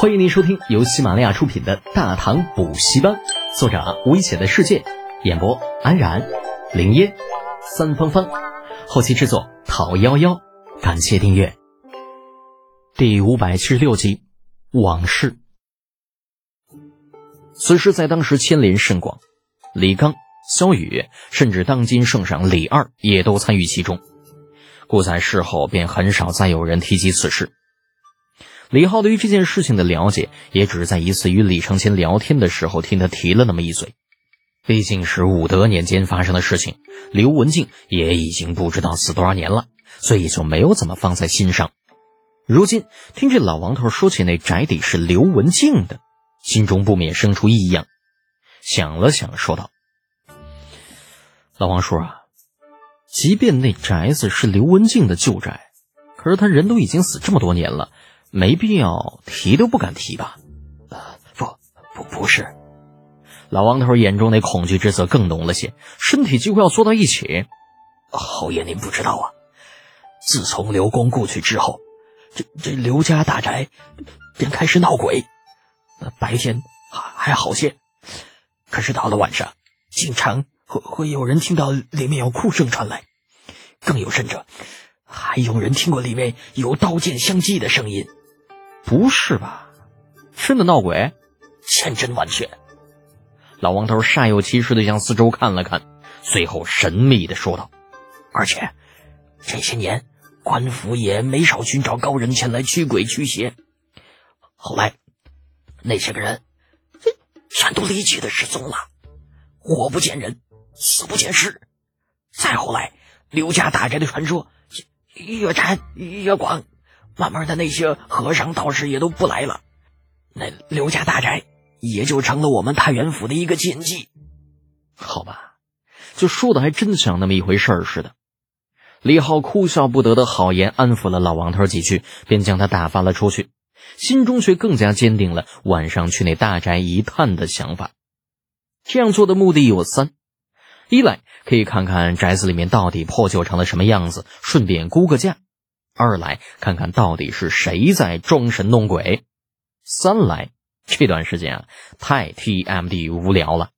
欢迎您收听由喜马拉雅出品的《大唐补习班》，作者危险的世界，演播安然、林烟、三芳芳，后期制作陶幺幺。感谢订阅。第五百七十六集，往事。此事在当时牵连甚广，李刚、萧雨，甚至当今圣上李二也都参与其中，故在事后便很少再有人提及此事。李浩对于这件事情的了解，也只是在一次与李承前聊天的时候听他提了那么一嘴。毕竟是武德年间发生的事情，刘文静也已经不知道死多少年了，所以就没有怎么放在心上。如今听这老王头说起那宅邸是刘文静的，心中不免生出异样。想了想，说道：“老王叔啊，即便那宅子是刘文静的旧宅，可是他人都已经死这么多年了。”没必要提都不敢提吧？呃，不，不，不是。老王头眼中那恐惧之色更浓了些，身体几乎要缩到一起。侯爷，您不知道啊，自从刘公故去之后，这这刘家大宅便开始闹鬼。白天还还好些，可是到了晚上，经常会会有人听到里面有哭声传来，更有甚者，还有人听过里面有刀剑相击的声音。不是吧？真的闹鬼？千真万确。老王头煞有其事的向四周看了看，随后神秘的说道：“而且这些年，官府也没少寻找高人前来驱鬼驱邪。后来那些个人，全都离奇的失踪了，活不见人，死不见尸。再后来，刘家大宅的传说越传越广。”慢慢的，那些和尚道士也都不来了，那刘家大宅也就成了我们太原府的一个禁忌。好吧，就说的还真像那么一回事儿似的。李浩哭笑不得的好言安抚了老王头几句，便将他打发了出去，心中却更加坚定了晚上去那大宅一探的想法。这样做的目的有三：一来可以看看宅子里面到底破旧成了什么样子，顺便估个价。二来看看到底是谁在装神弄鬼，三来这段时间啊太 TMD 无聊了，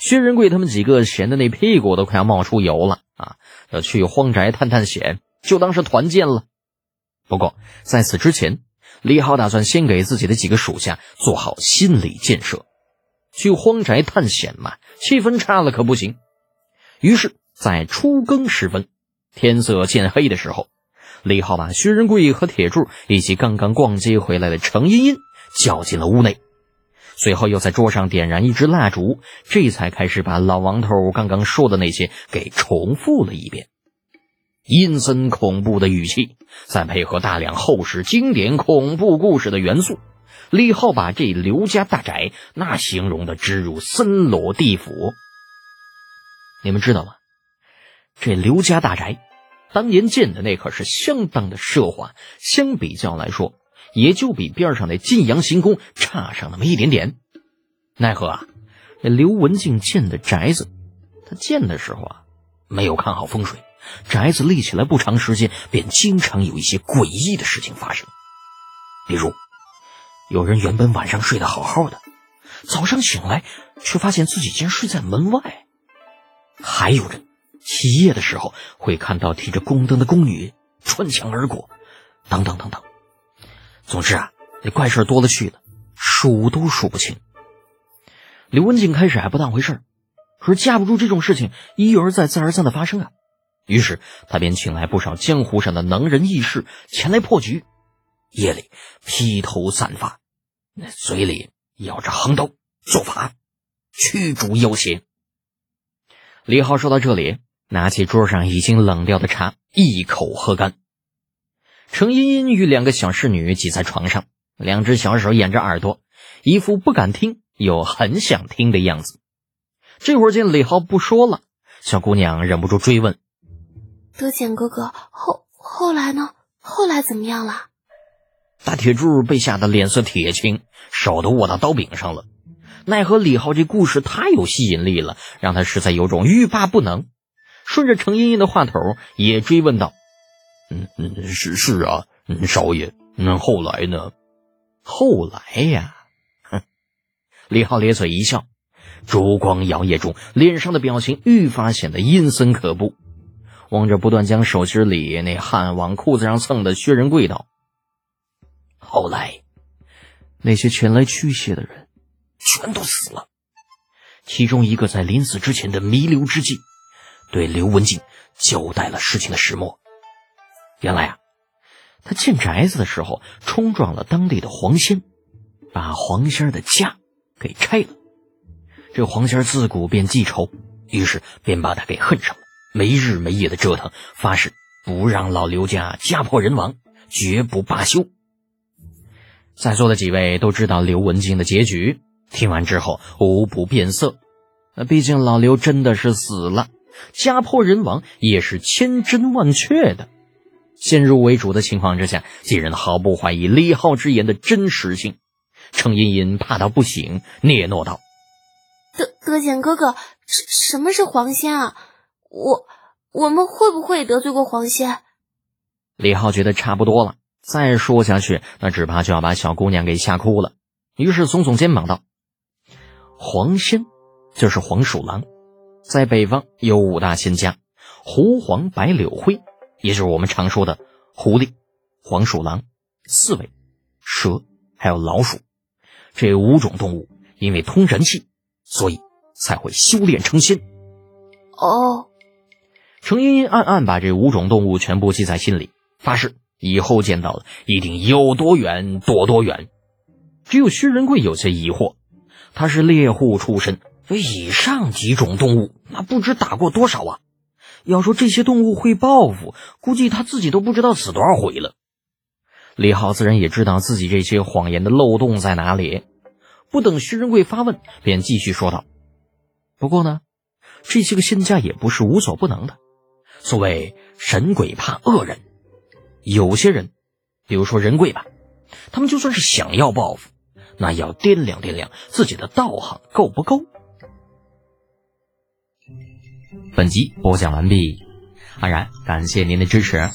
薛仁贵他们几个闲的那屁股都快要冒出油了啊！要去荒宅探探险，就当是团建了。不过在此之前，李浩打算先给自己的几个属下做好心理建设。去荒宅探险嘛，气氛差了可不行。于是，在初更时分，天色渐黑的时候。李浩把薛仁贵和铁柱以及刚刚逛街回来的程茵茵叫进了屋内，随后又在桌上点燃一支蜡烛，这才开始把老王头刚刚说的那些给重复了一遍。阴森恐怖的语气，再配合大量后世经典恐怖故事的元素，李浩把这刘家大宅那形容的直如森罗地府。你们知道吗？这刘家大宅。当年建的那可是相当的奢华，相比较来说，也就比边上那晋阳行宫差上那么一点点。奈何啊，那刘文静建的宅子，他建的时候啊，没有看好风水，宅子立起来不长时间，便经常有一些诡异的事情发生。比如，有人原本晚上睡得好好的，早上醒来却发现自己竟然睡在门外，还有人。起夜的时候会看到提着宫灯的宫女穿墙而过，等等等等。总之啊，那怪事多了去了，数都数不清。刘文静开始还不当回事可是架不住这种事情一而再、再而三的发生啊。于是他便请来不少江湖上的能人异士前来破局。夜里披头散发，那嘴里咬着横刀，做法驱逐妖邪。李浩说到这里。拿起桌上已经冷掉的茶，一口喝干。程茵茵与两个小侍女挤在床上，两只小手掩着耳朵，一副不敢听又很想听的样子。这会儿见李浩不说了，小姑娘忍不住追问：“德简哥哥，后后来呢？后来怎么样了？”大铁柱被吓得脸色铁青，手都握到刀柄上了。奈何李浩这故事太有吸引力了，让他实在有种欲罢不能。顺着程茵茵的话头，也追问道：“嗯嗯，是是啊，少爷，那后来呢？”后来呀，哼！李浩咧嘴一笑，烛光摇曳中，脸上的表情愈发显得阴森可怖。望着不断将手心里那汗往裤子上蹭的薛仁贵道：“后来，那些前来驱邪的人全都死了。其中一个在临死之前的弥留之际，对刘文静交代了事情的始末。原来啊，他建宅子的时候冲撞了当地的黄仙，把黄仙的家给拆了。这黄仙自古便记仇，于是便把他给恨上了。”没日没夜的折腾，发誓不让老刘家家破人亡，绝不罢休。在座的几位都知道刘文静的结局，听完之后无不变色。那毕竟老刘真的是死了，家破人亡也是千真万确的。先入为主的情况之下，几人毫不怀疑李浩之言的真实性。程茵茵怕到不行，嗫嚅道：“德德简哥哥，什什么是黄仙啊？”我我们会不会得罪过黄仙？李浩觉得差不多了，再说下去，那只怕就要把小姑娘给吓哭了。于是耸耸肩膀道：“黄仙就是黄鼠狼，在北方有五大仙家：狐、黄、白、柳、灰，也就是我们常说的狐狸、黄鼠狼、刺猬、蛇，还有老鼠。这五种动物因为通人气，所以才会修炼成仙。”哦。程茵茵暗暗把这五种动物全部记在心里，发誓以后见到了一定有多远躲多远。只有薛仁贵有些疑惑，他是猎户出身，这以上几种动物那不知打过多少啊！要说这些动物会报复，估计他自己都不知道死多少回了。李浩自然也知道自己这些谎言的漏洞在哪里，不等薛仁贵发问，便继续说道：“不过呢，这些个仙家也不是无所不能的。”所谓神鬼怕恶人，有些人，比如说人贵吧，他们就算是想要报复，那也要掂量掂量自己的道行够不够。本集播讲完毕，安然感谢您的支持。